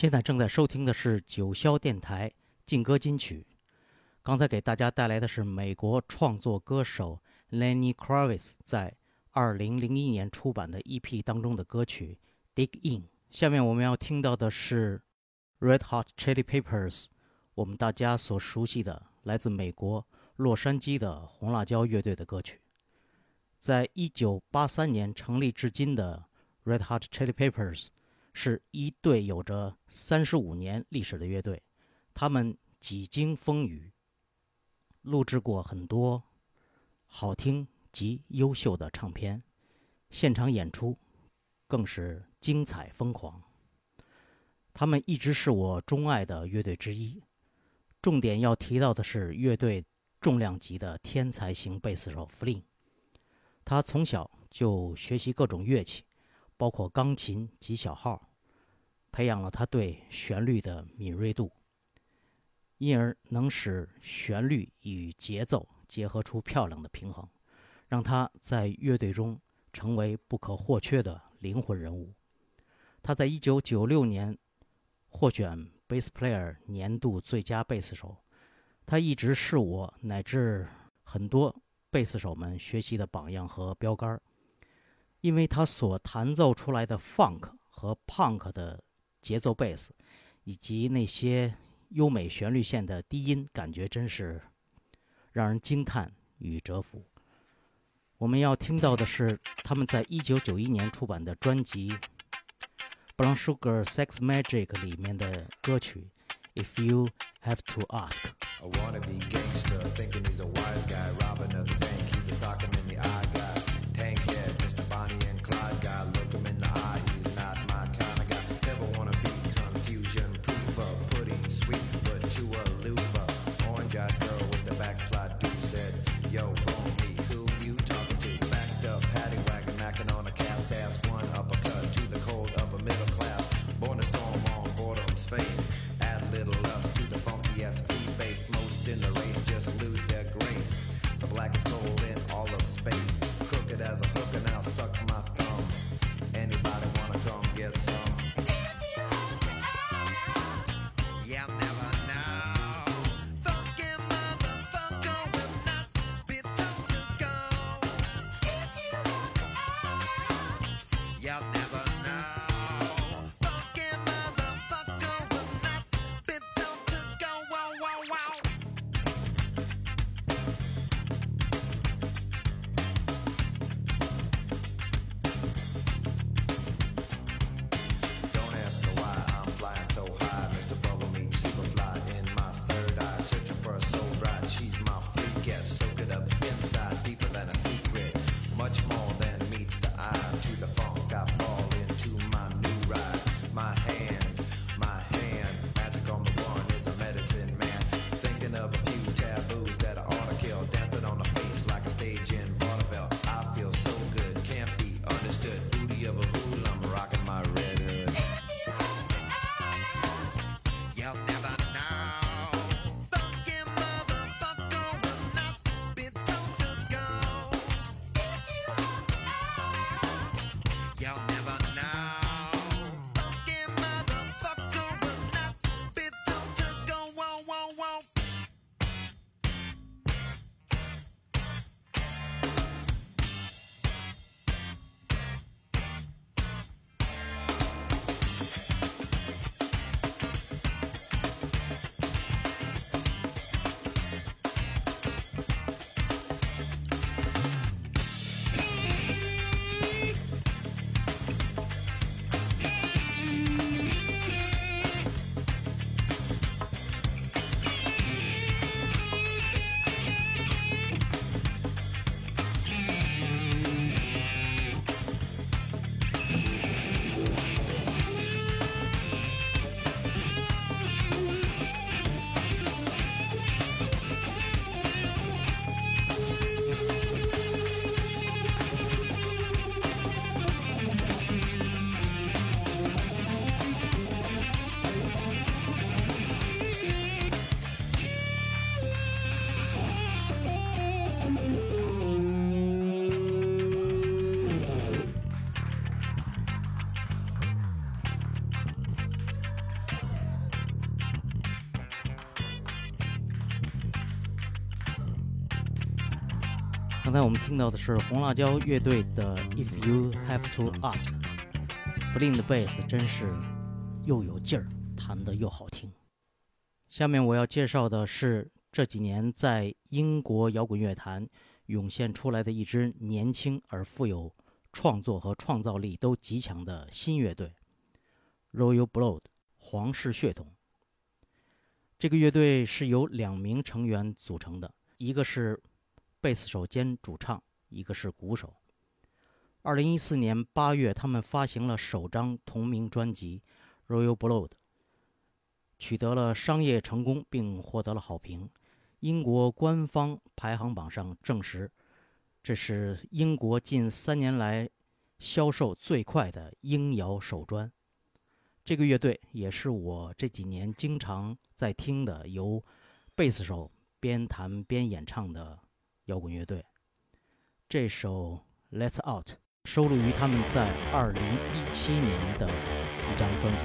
现在正在收听的是九霄电台劲歌金曲。刚才给大家带来的是美国创作歌手 Lenny Kravitz 在2001年出版的 EP 当中的歌曲《Dig In》。下面我们要听到的是 Red Hot Chili Peppers，我们大家所熟悉的来自美国洛杉矶的红辣椒乐队的歌曲。在一九八三年成立至今的 Red Hot Chili Peppers 是一队有着三十五年历史的乐队，他们几经风雨，录制过很多好听及优秀的唱片，现场演出更是精彩疯狂。他们一直是我钟爱的乐队之一。重点要提到的是乐队重量级的天才型贝斯手弗林，他从小就学习各种乐器，包括钢琴及小号，培养了他对旋律的敏锐度，因而能使旋律与节奏结合出漂亮的平衡，让他在乐队中成为不可或缺的灵魂人物。他在一九九六年获选 Bass Player 年度最佳贝斯手，他一直是我乃至很多贝斯手们学习的榜样和标杆，因为他所弹奏出来的 Funk 和 Punk 的节奏贝斯，以及那些优美旋律线的低音，感觉真是让人惊叹与折服。我们要听到的是他们在一九九一年出版的专辑《Brown Sugar Sex Magic》里面的歌曲《If You Have to Ask》。gets on. 刚才我们听到的是红辣椒乐队的《If You Have to Ask》，弗林的贝斯真是又有劲儿，弹得又好听。下面我要介绍的是这几年在英国摇滚乐坛涌现出来的一支年轻而富有创作和创造力都极强的新乐队 ——Royal Blood（ 皇室血统）。这个乐队是由两名成员组成的，一个是贝斯手兼主唱，一个是鼓手。二零一四年八月，他们发行了首张同名专辑《Royal Blood》，取得了商业成功，并获得了好评。英国官方排行榜上证实，这是英国近三年来销售最快的英谣首专。这个乐队也是我这几年经常在听的，由贝斯手边弹边演唱的摇滚乐队。这首《Let's Out》收录于他们在二零一七年的一张专辑。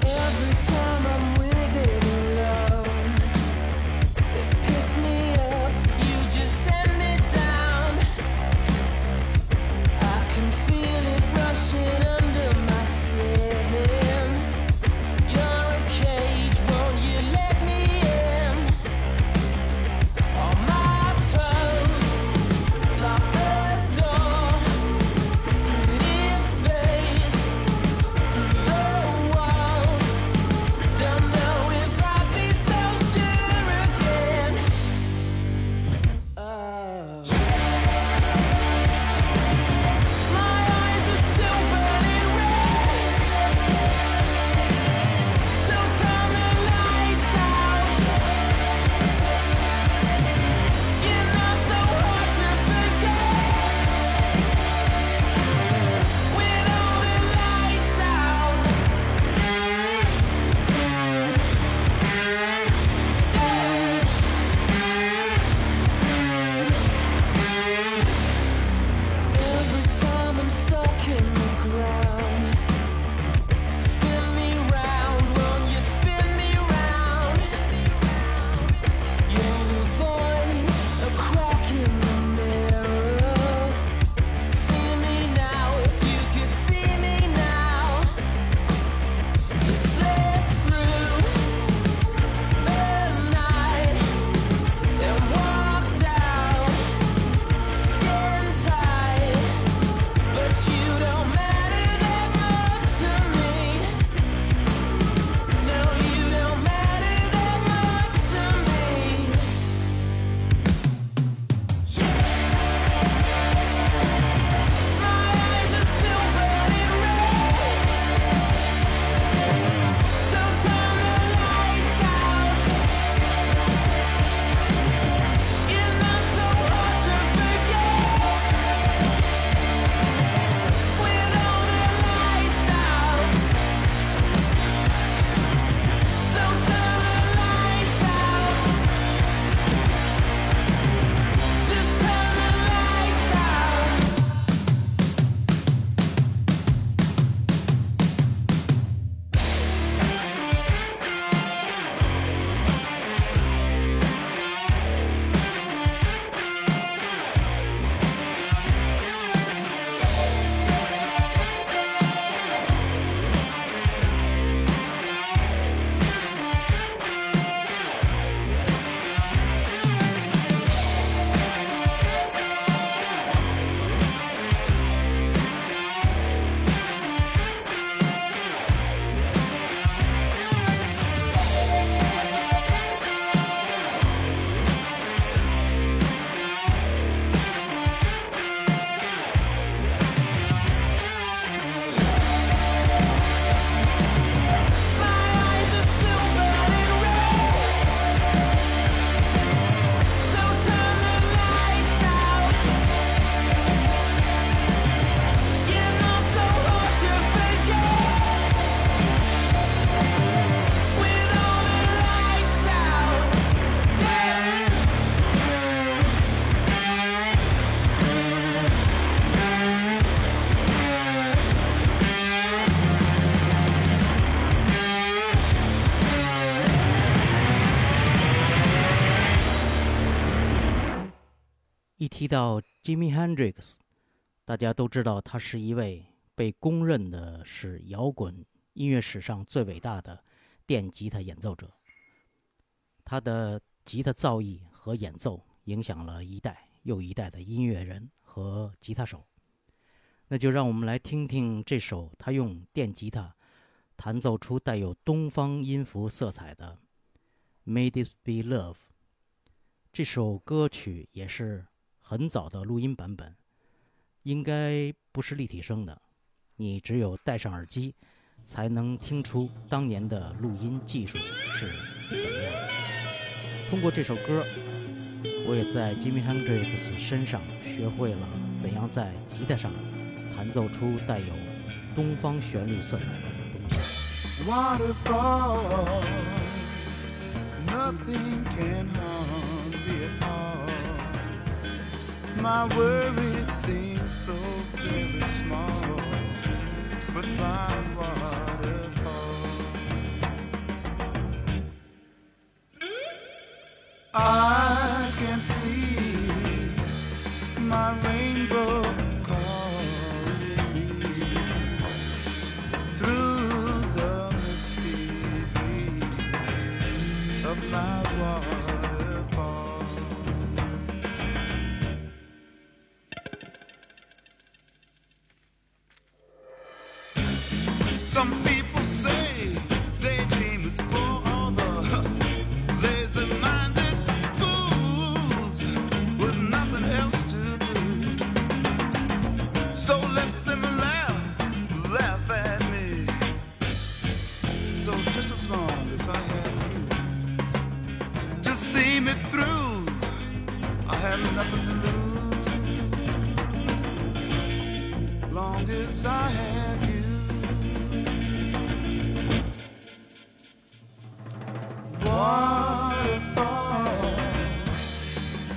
到 Jimi Hendrix，大家都知道他是一位被公认的是摇滚音乐史上最伟大的电吉他演奏者。他的吉他造诣和演奏影响了一代又一代的音乐人和吉他手。那就让我们来听听这首他用电吉他弹奏出带有东方音符色彩的《madeis Be Love》。这首歌曲也是很早的录音版本，应该不是立体声的，你只有戴上耳机，才能听出当年的录音技术是怎么样的。通过这首歌，我也在 Jimmy Hendrix 身上学会了怎样在吉他上弹奏出带有东方旋律色彩的东西。My worries seem so very small, but my waterfall. I can see nothing to lose. Long as I have you.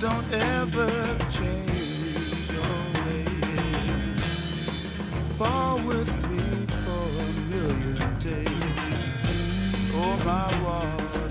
Don't ever change. Fall with me for a million days. Oh, my waterfall.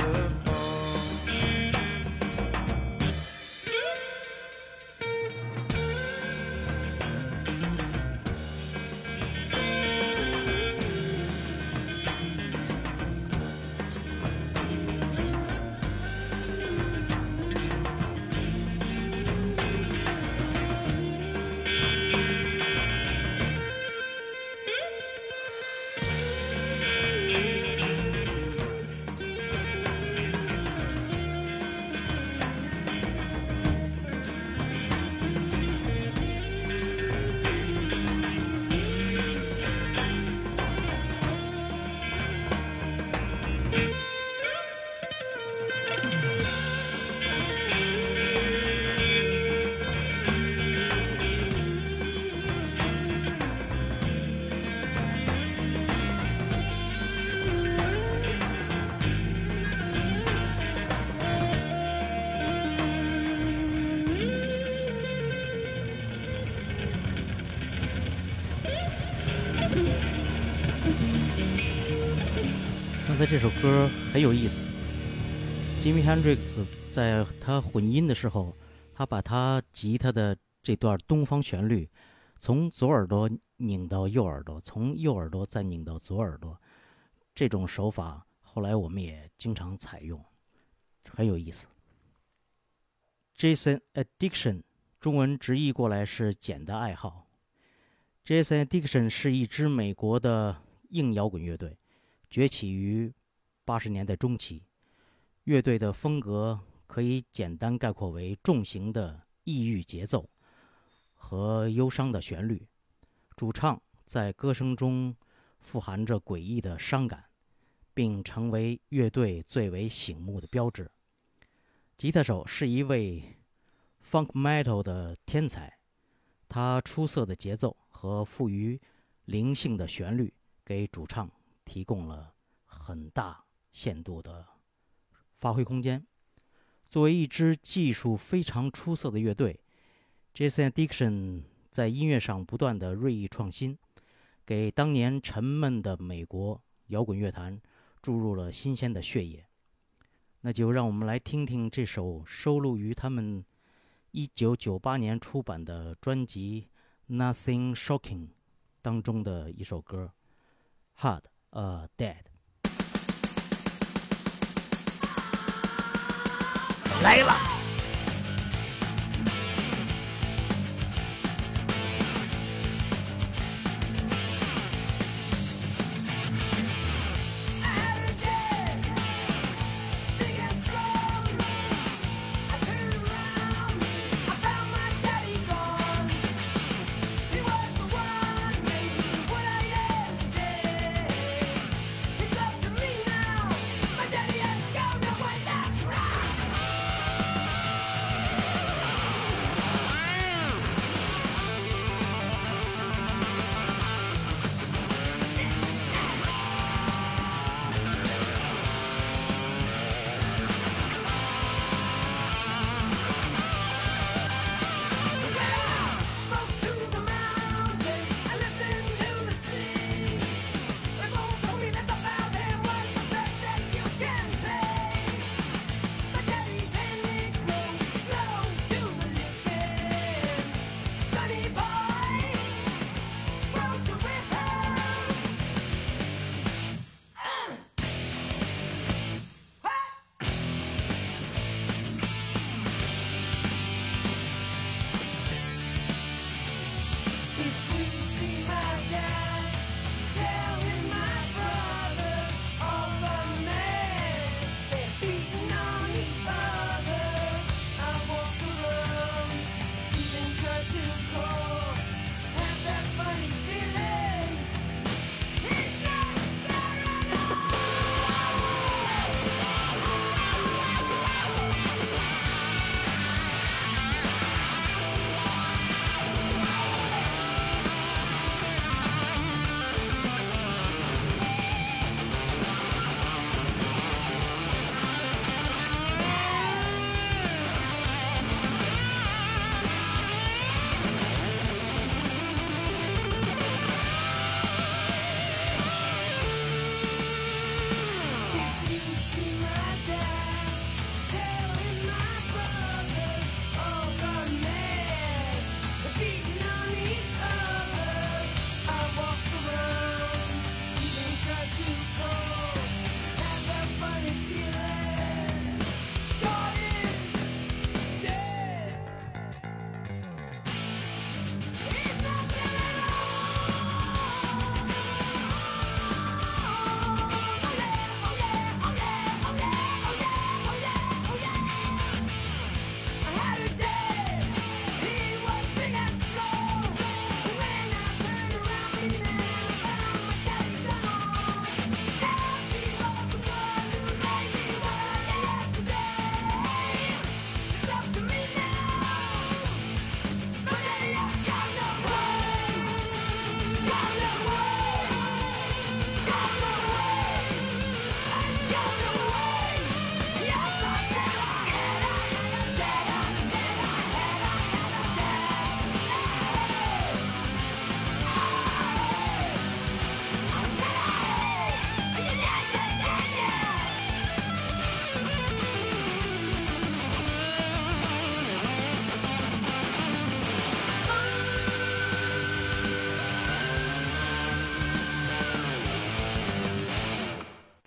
这首歌很有意思。Jimi Hendrix 在他混音的时候，他把他吉他的这段东方旋律从左耳朵拧到右耳朵，从右耳朵再拧到左耳朵，这种手法后来我们也经常采用，很有意思。Jason Addiction 中文直译过来是“简的爱好”。Jason Addiction 是一支美国的硬摇滚乐队。崛起于八十年代中期，乐队的风格可以简单概括为重型的抑郁节奏和忧伤的旋律。主唱在歌声中富含着诡异的伤感，并成为乐队最为醒目的标志。吉他手是一位 funk metal 的天才，他出色的节奏和富于灵性的旋律给主唱。提供了很大限度的发挥空间。作为一支技术非常出色的乐队，Jason Addiction 在音乐上不断的锐意创新，给当年沉闷的美国摇滚乐坛注入了新鲜的血液。那就让我们来听听这首收录于他们一九九八年出版的专辑《Nothing Shocking》当中的一首歌《Hard a Dead》。来了。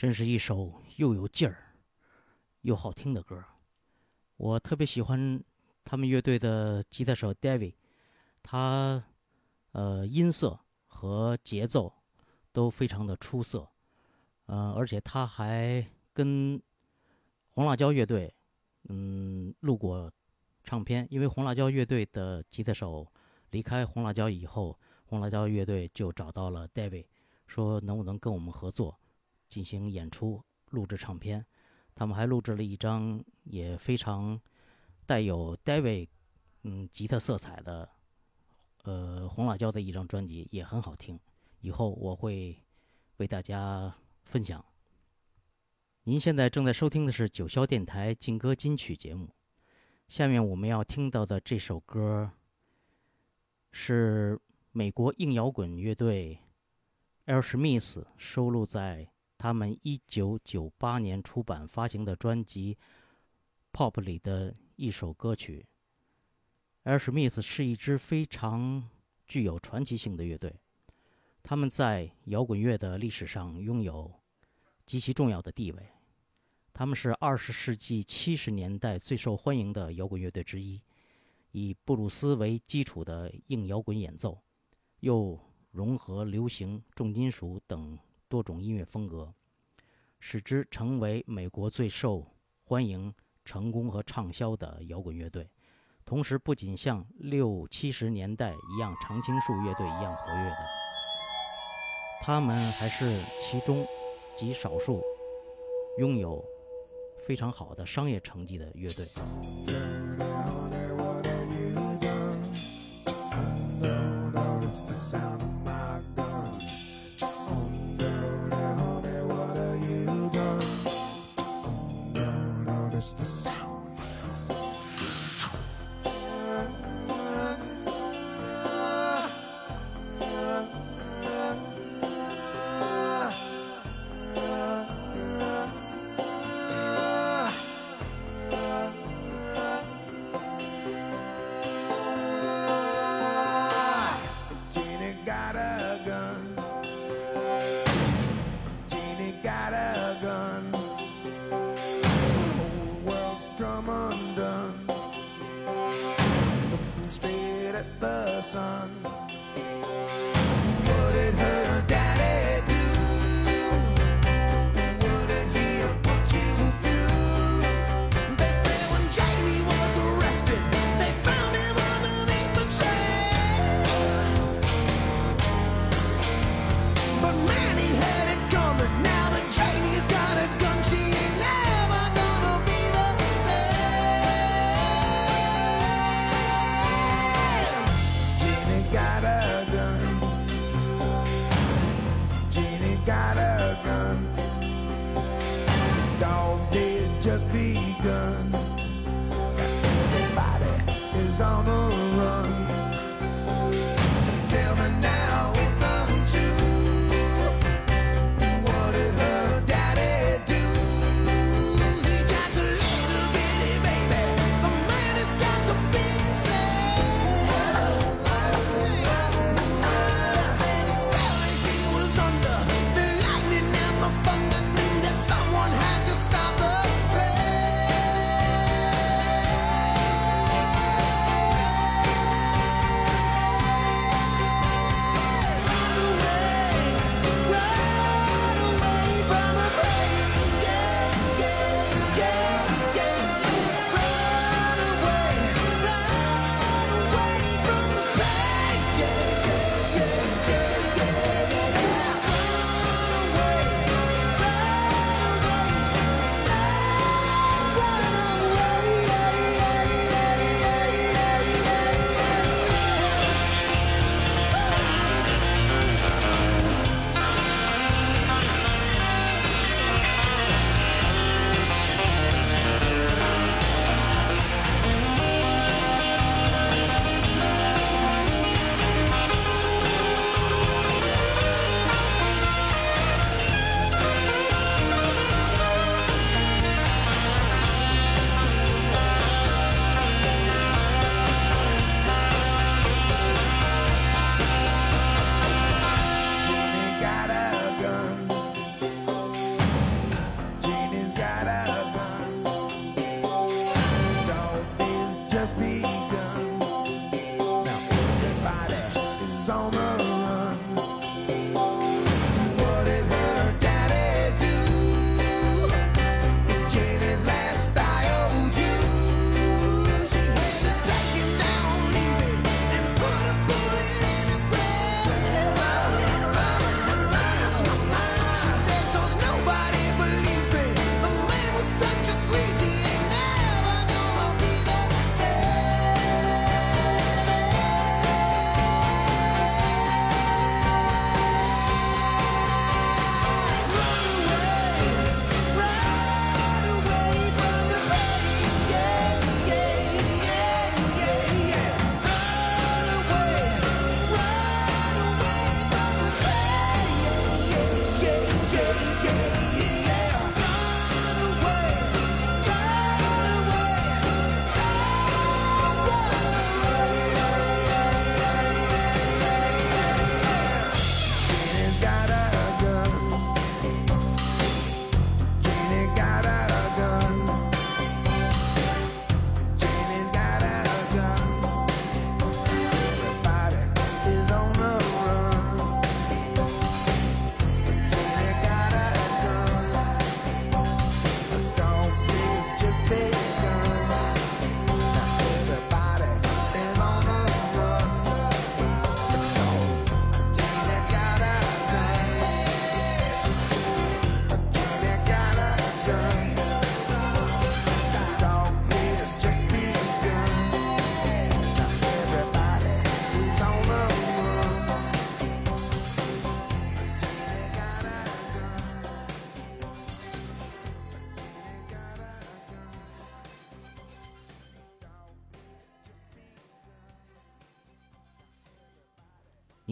真是一首又有劲儿又好听的歌。我特别喜欢他们乐队的吉他手 David，他呃音色和节奏都非常的出色，呃，而且他还跟红辣椒乐队嗯录过唱片，因为红辣椒乐队的吉他手离开红辣椒以后，红辣椒乐队就找到了 David，说能不能跟我们合作。进行演出、录制唱片。他们还录制了一张也非常带有 David 嗯吉他色彩的呃红辣椒的一张专辑，也很好听。以后我会为大家分享。您现在正在收听的是九霄电台劲歌金曲节目。下面我们要听到的这首歌是美国硬摇滚乐队 Air Smith 收录在他们一九九八年出版发行的专辑《Pop》里的一首歌曲 Air Smith 是一支非常具有传奇性的乐队，他们在摇滚乐的历史上拥有极其重要的地位。他们是二十世纪七十年代最受欢迎的摇滚乐队之一，以布鲁斯为基础的硬摇滚演奏，又融合流行、重金属等多种音乐风格，使之成为美国最受欢迎、成功和畅销的摇滚乐队。同时，不仅像六七十年代一样常青树乐队一样活跃的，他们还是其中极少数拥有非常好的商业成绩的乐队。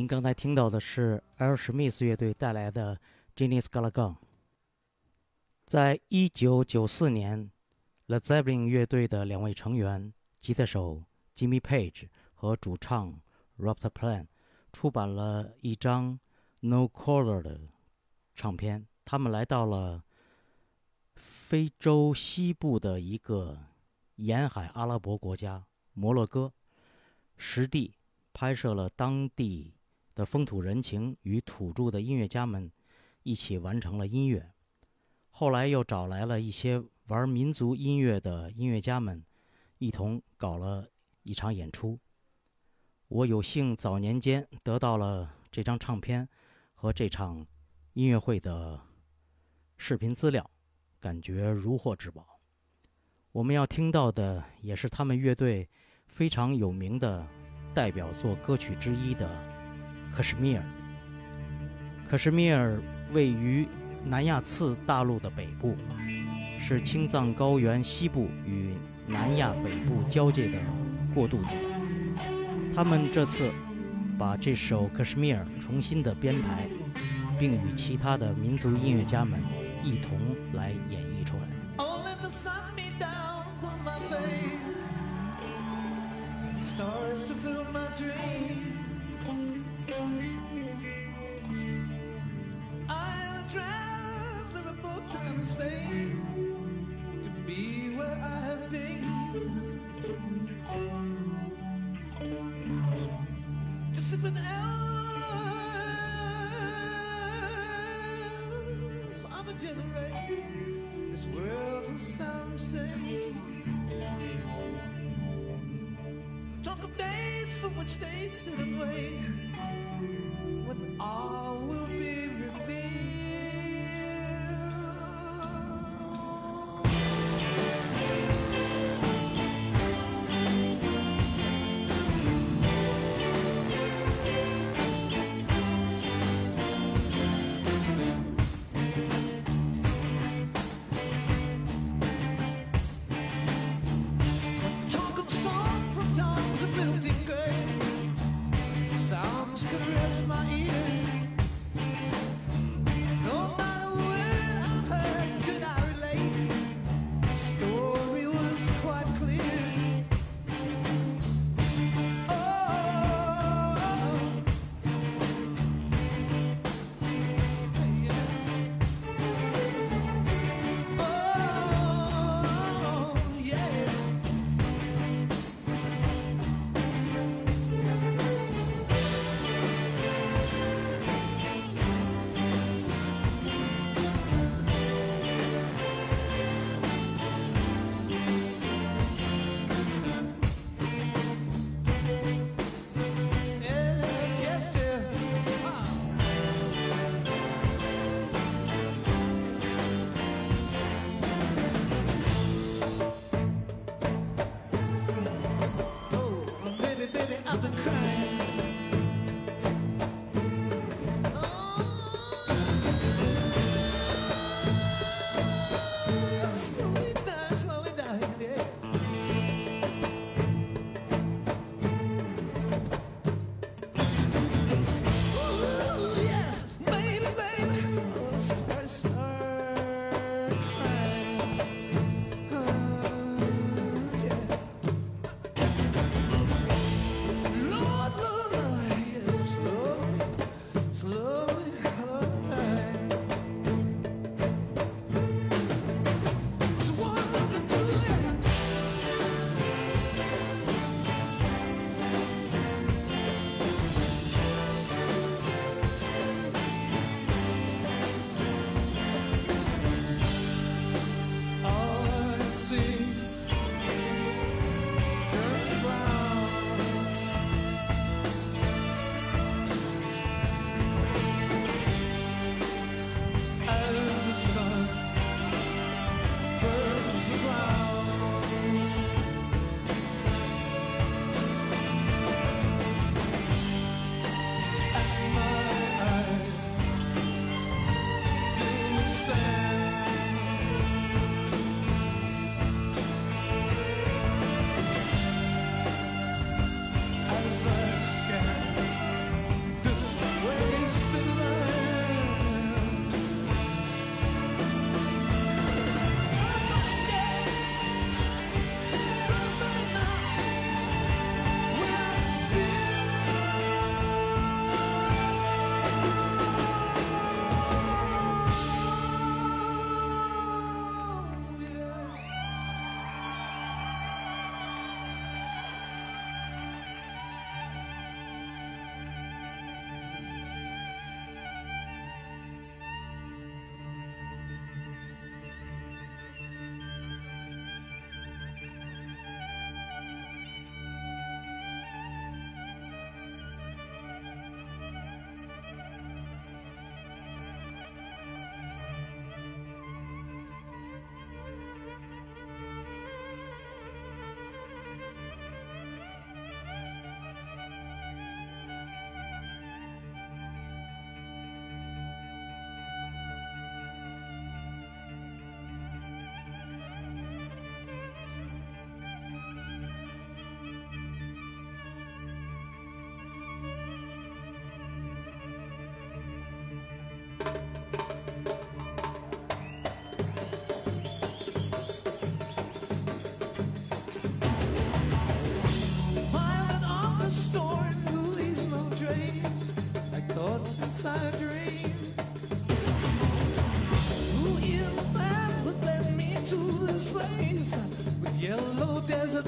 刚才听到的是 Air Smith 乐队带来的 j e n n y s g a l a g o n。在一九九四年，The Zeppelin 乐队的两位成员，吉他手 Jimmy Page 和主唱 Robert Plant 出版了一张 No Color 的唱片。他们来到了非洲西部的一个沿海阿拉伯国家摩洛哥，实地拍摄了当地的风土人情与土著的音乐家们一起完成了音乐。后来又找来了一些玩民族音乐的音乐家们，一同搞了一场演出。我有幸早年间得到了这张唱片和这场音乐会的视频资料，感觉如获至宝。我们要听到的也是他们乐队非常有名的代表作歌曲之一的《克什米尔》。克什米尔位于南亚次大陆的北部，是青藏高原西部与南亚北部交界的过渡地带。他们这次把这首《克什米尔》重新的编排，并与其他的民族音乐家们一同来演绎出来。Oh, let the sun be down upon my face. Stars to fill my dream. To be where I have been. To sit with a generation. This world will sound same. Talk of days for which they sit wait. When all will be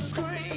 scream.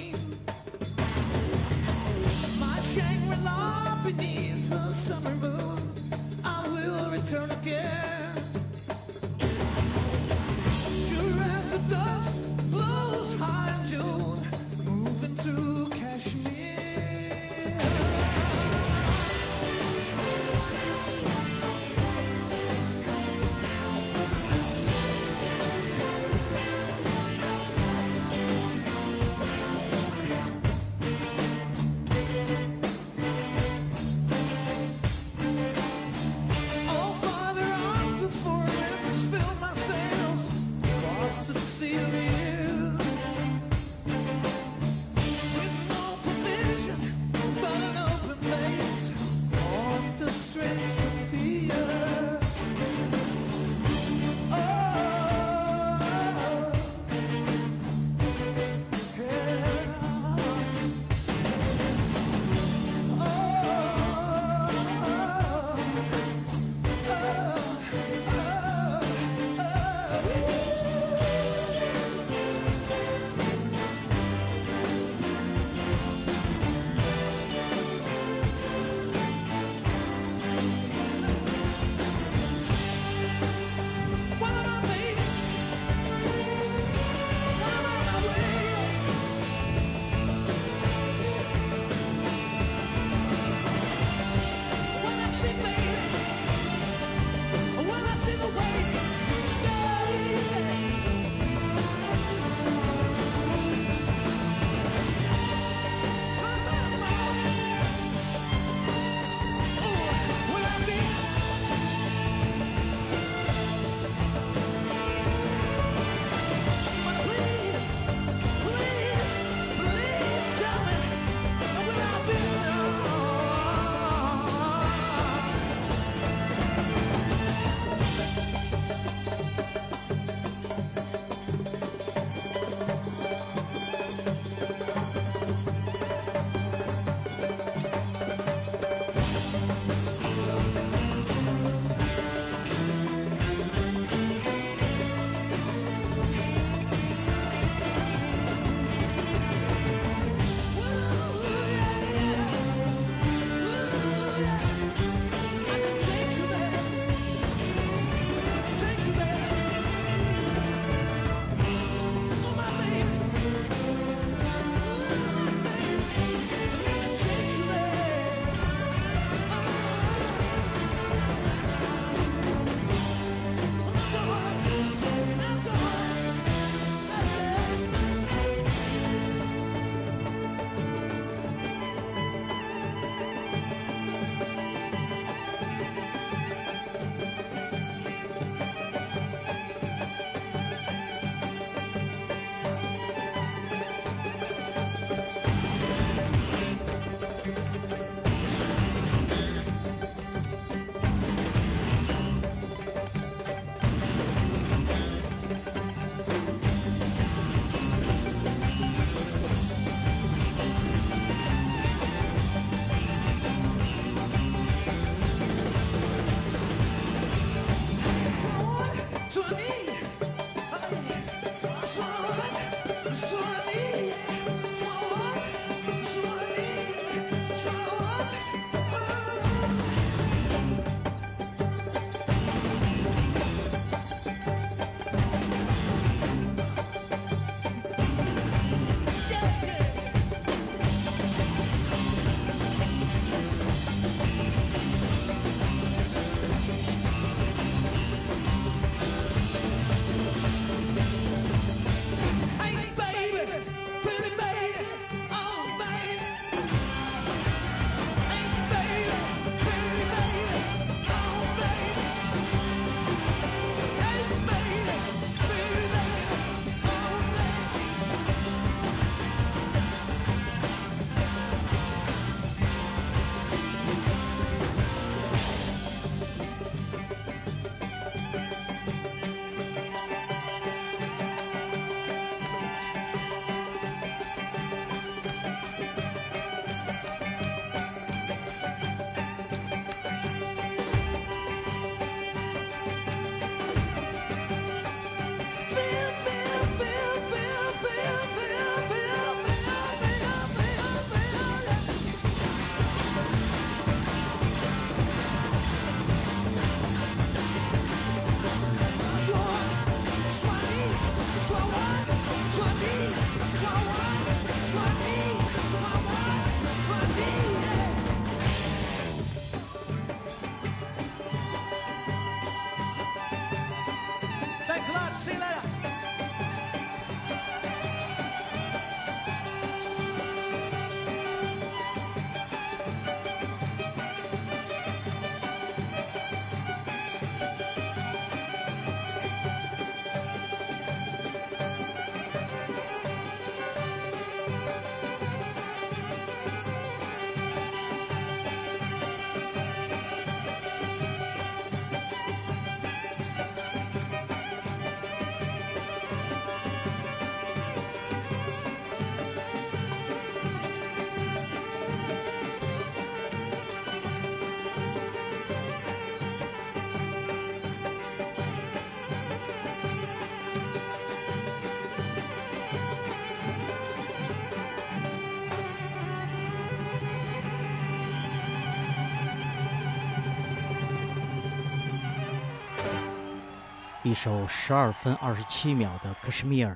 一首十二分二十七秒的《Kashmir》，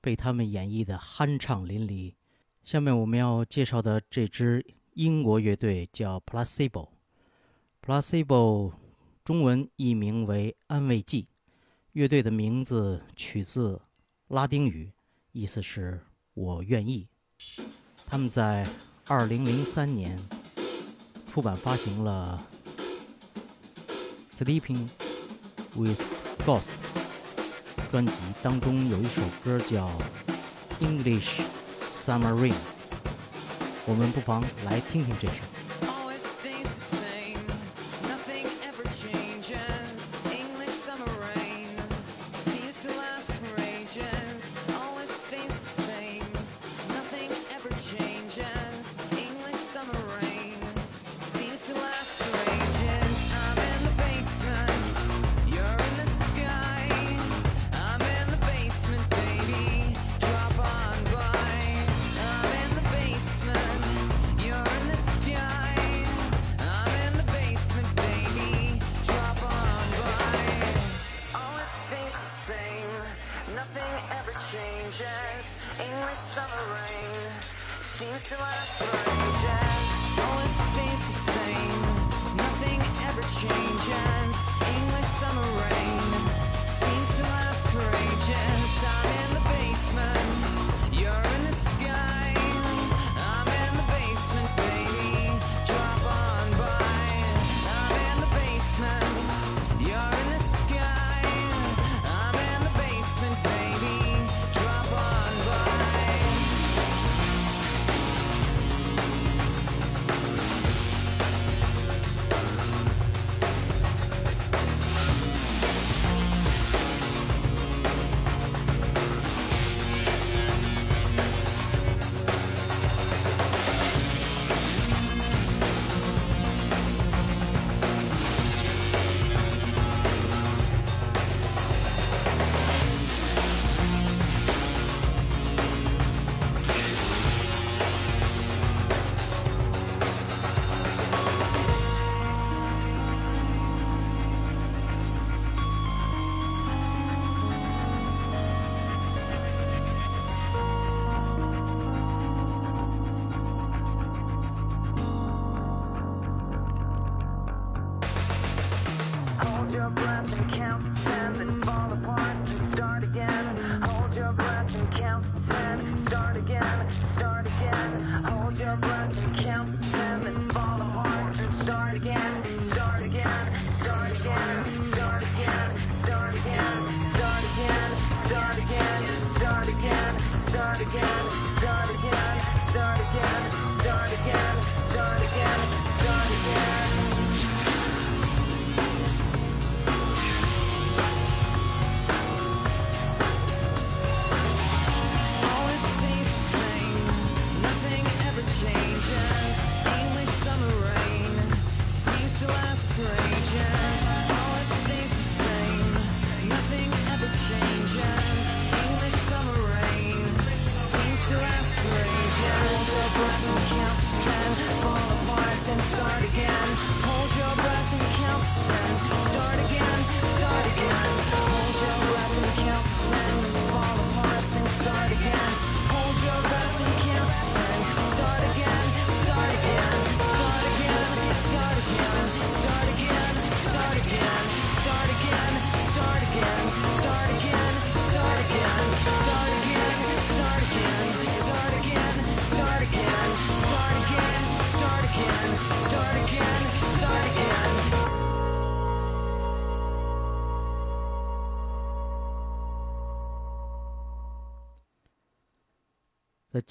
被他们演绎的酣畅淋漓。下面我们要介绍的这支英国乐队叫 Placebo。Placebo 中文译名为安慰剂，乐队的名字取自拉丁语，意思是我愿意。他们在二零零三年出版发行了《Sleeping with Ghost》专辑，当中有一首歌叫《English Summer Rain》，我们不妨来听听这首。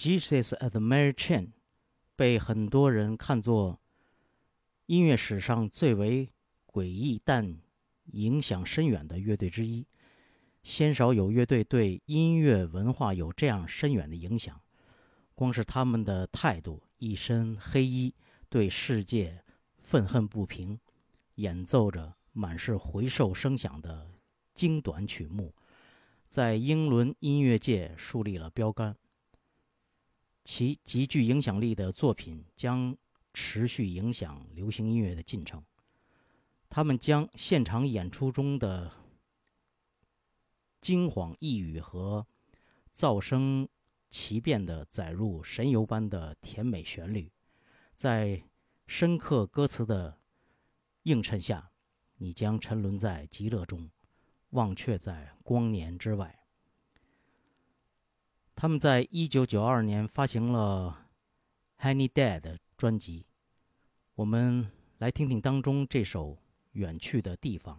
Jesus at the Mary Chain 被很多人看作音乐史上最为诡异但影响深远的乐队之一。鲜少有乐队对音乐文化有这样深远的影响。光是他们的态度，一身黑衣，对世界愤恨不平，演奏着满是回兽声响的精短曲目，在英伦音乐界树立了标杆。其极具影响力的作品将持续影响流行音乐的进程。他们将现场演出中的惊恍异语和噪声奇变的载入神游般的甜美旋律，在深刻歌词的映衬下，你将沉沦在极乐中，忘却在光年之外。他们在一九九二年发行了《Honey Dead》专辑，我们来听听当中这首《远去的地方》。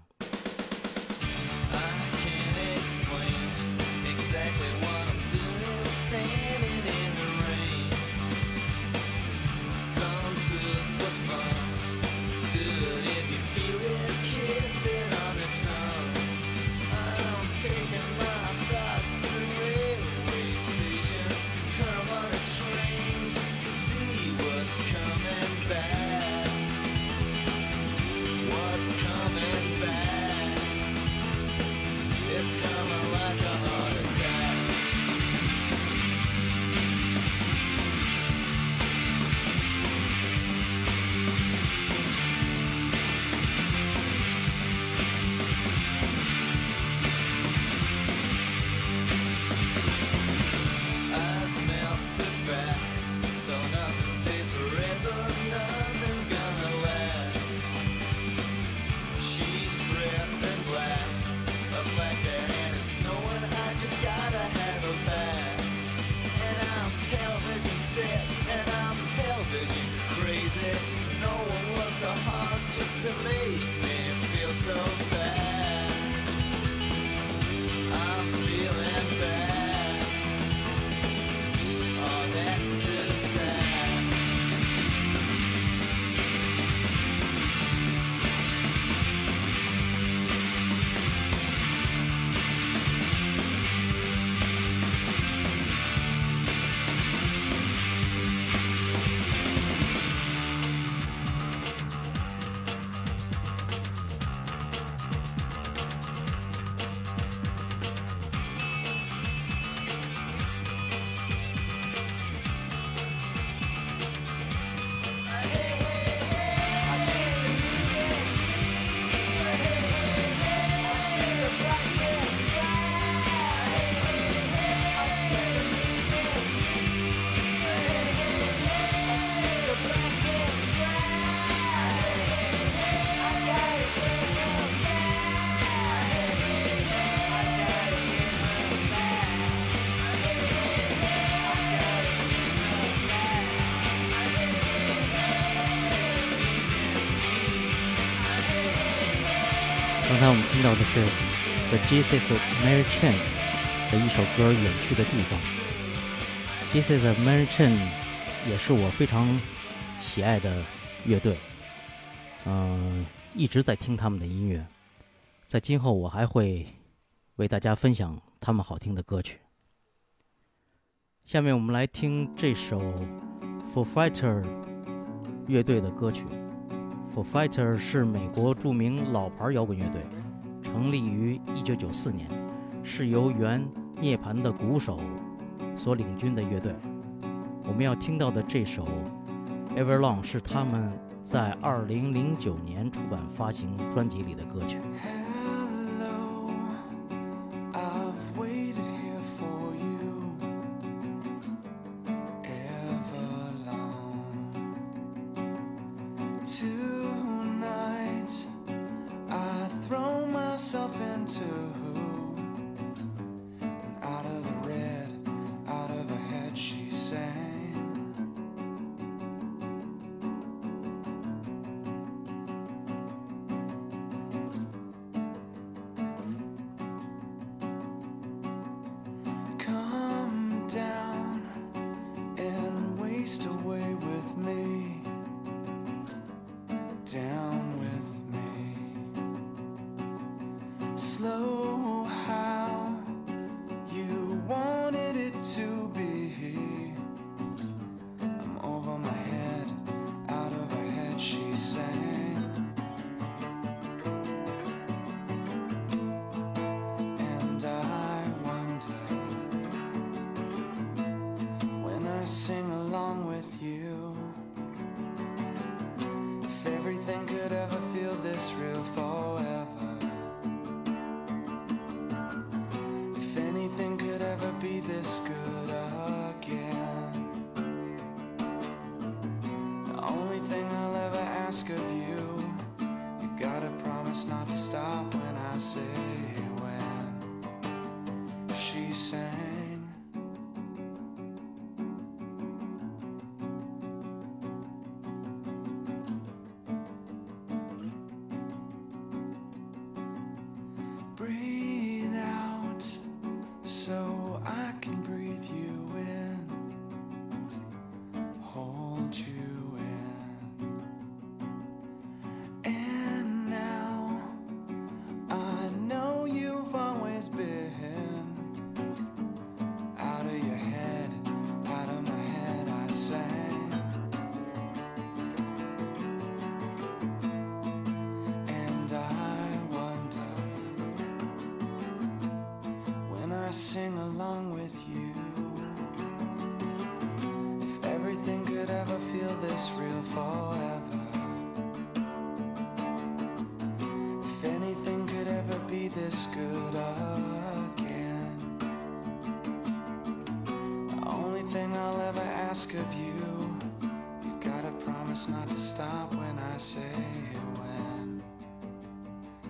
To make me feel so 听到的是 The Jesus of Mary Chain 的一首歌《远去的地方》。Jesus of Mary Chain 也是我非常喜爱的乐队，嗯、一直在听他们的音乐，在今后我还会为大家分享他们好听的歌曲。下面我们来听这首 f o r Fighter 乐队的歌曲。f o r Fighter 是美国著名老牌摇滚乐队，成立于一九九四年，是由原涅槃的鼓手所领军的乐队。我们要听到的这首《Everlong》是他们在二零零九年出版发行专辑里的歌曲。Down with me. Slow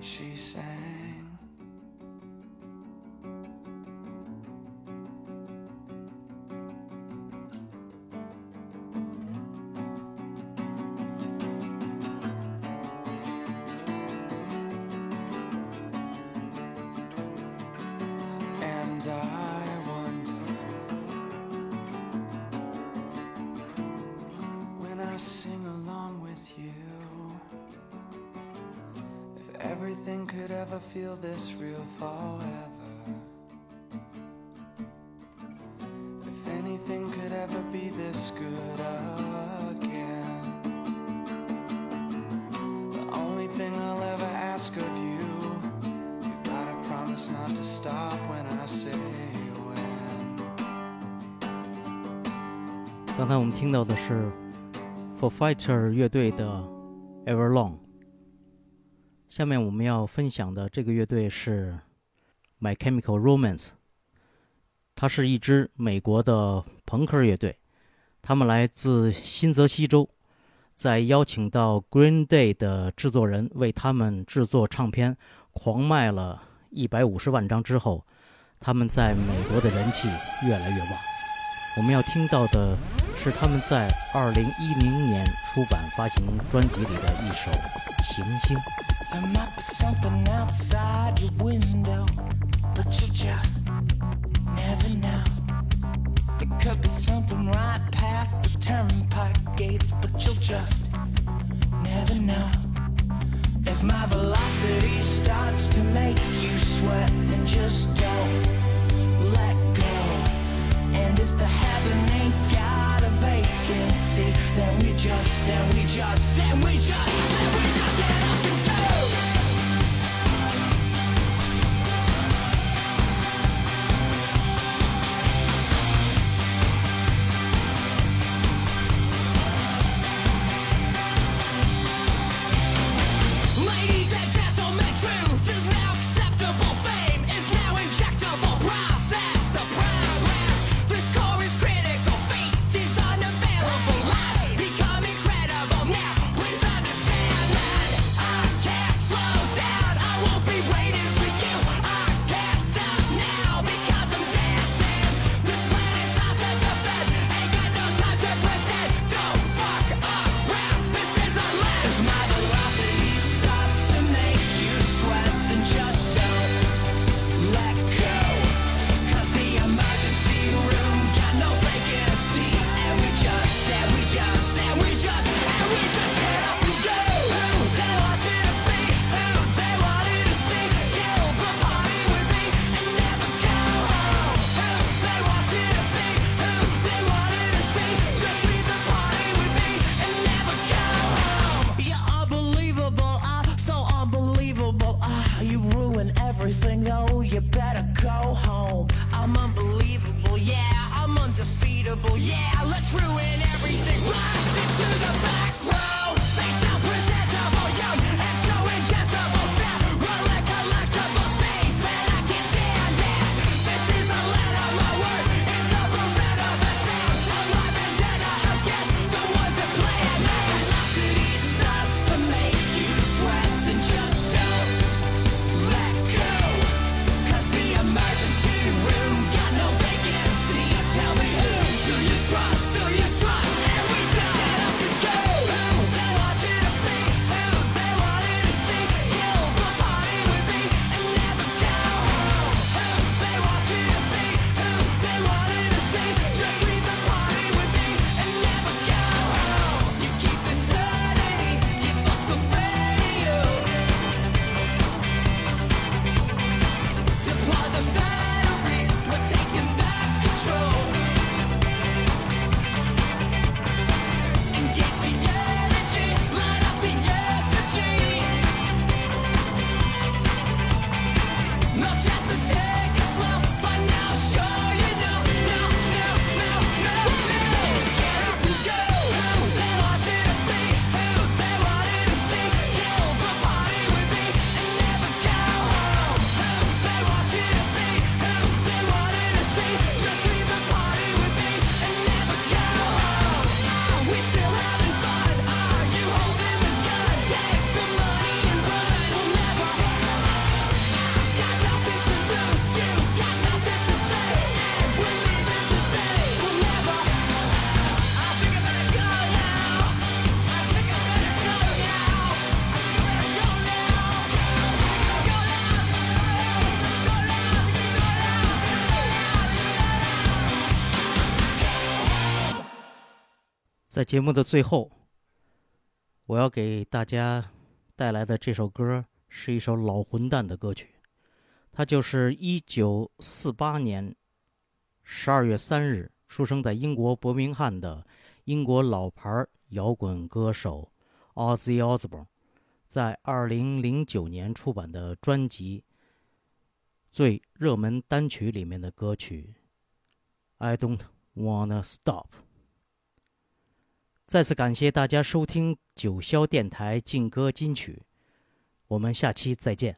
she said. everything could ever feel this real forever. If anything could ever be this good again. The only thing I'll ever ask of you you gotta promise not to stop when I say when. 刚才我们听到的是 For Fighter 乐队的 Everlong。 下面我们要分享的这个乐队是 My Chemical Romance，它是一支美国的朋克乐队，他们来自新泽西州，在邀请到 Green Day 的制作人为他们制作唱片，狂卖了一百五十万张之后，他们在美国的人气越来越旺。我们要听到的是他们在二零一零年出版发行专辑里的一首《行星》。There might be something outside your window, but you just never know. It could be something right past the turnpike gates, but you'll just never know. If my velocity starts to make you sweat, then just don't let go. And if the heaven ain't got a vacancy, then we just, then we just, then we just, then we just 节目的最后，我要给大家带来的这首歌是一首老混蛋的歌曲，它就是一九四八年十二月三日出生在英国伯明翰的英国老牌摇滚歌手 Ozzy Osbourne，在二零零九年出版的专辑最热门单曲里面的歌曲《I Don't Wanna Stop》。再次感谢大家收听九霄电台劲歌金曲，我们下期再见。